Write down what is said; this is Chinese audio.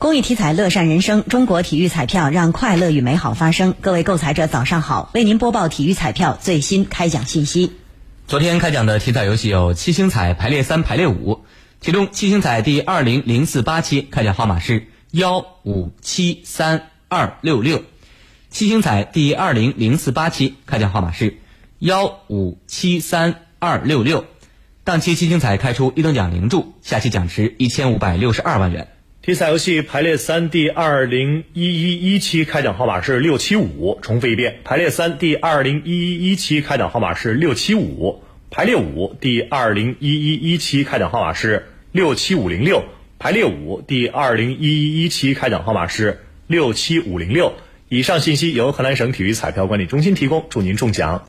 公益体彩乐善人生，中国体育彩票让快乐与美好发生。各位购彩者，早上好，为您播报体育彩票最新开奖信息。昨天开奖的体彩游戏有七星彩排列三、排列五，其中七星彩第二零零四八期开奖号码是幺五七三二六六，七星彩第二零零四八期开奖号码是幺五七三二六六，当期七星彩开出一等奖零注，下期奖池一千五百六十二万元。体彩游戏排列三第二零一一一期开奖号码是六七五，重复一遍。排列三第二零一一一期开奖号码是六七五，排列五第二零一一一期开奖号码是六七五零六，排列五第二零一一一期开奖号码是六七五零六。以上信息由河南省体育彩票管理中心提供，祝您中奖。